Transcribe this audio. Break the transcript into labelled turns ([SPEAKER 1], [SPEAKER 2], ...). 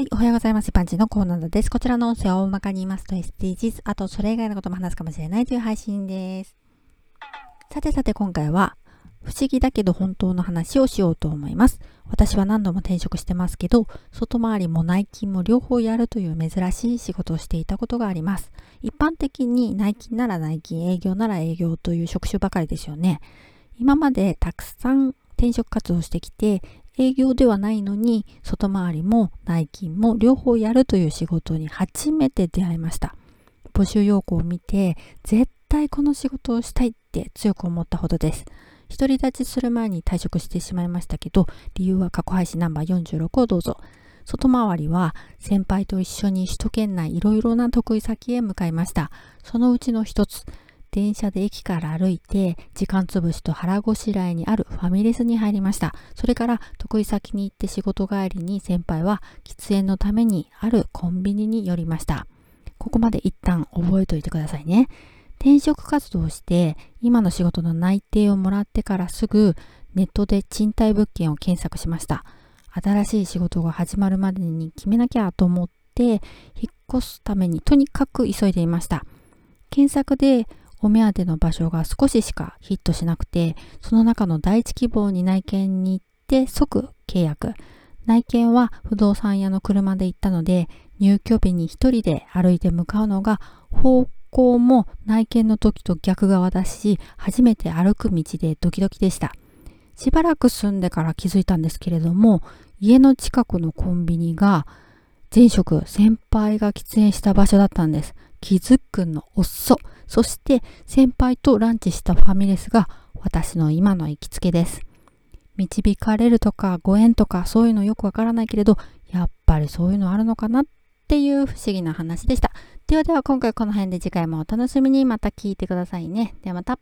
[SPEAKER 1] はい、おはようございます。パンチのコーナーです。こちらの音声を大まかに言いますと SDGs、あとそれ以外のことも話すかもしれないという配信です。さてさて今回は、不思議だけど本当の話をしようと思います。私は何度も転職してますけど、外回りも内勤も両方やるという珍しい仕事をしていたことがあります。一般的に内勤なら内勤、営業なら営業という職種ばかりですよね。今までたくさん転職活動してきて、営業ではないのに外回りも内勤も両方やるという仕事に初めて出会いました。募集要項を見て絶対この仕事をしたいって強く思ったほどです。独り立ちする前に退職してしまいましたけど理由は過去配信ナンバー46をどうぞ。外回りは先輩と一緒に首都圏内いろいろな得意先へ向かいました。そのうちの一つ。電車で駅から歩いて時間つぶしと腹ごしらえにあるファミレスに入りました。それから得意先に行って仕事帰りに先輩は喫煙のためにあるコンビニに寄りました。ここまで一旦覚えておいてくださいね。転職活動をして今の仕事の内定をもらってからすぐネットで賃貸物件を検索しました。新しい仕事が始まるまでに決めなきゃと思って引っ越すためにとにかく急いでいました。検索でお目当ての場所が少ししかヒットしなくて、その中の第一希望に内見に行って即契約。内見は不動産屋の車で行ったので、入居日に一人で歩いて向かうのが方向も内見の時と逆側だし、初めて歩く道でドキドキでした。しばらく住んでから気づいたんですけれども、家の近くのコンビニが前職先輩が喫煙した場所だったんです。気づくの遅。そして先輩とランチしたファミレスが私の今の行きつけです。導かれるとかご縁とかそういうのよくわからないけれど、やっぱりそういうのあるのかなっていう不思議な話でした。ではでは今回この辺で次回もお楽しみにまた聞いてくださいね。ではまた。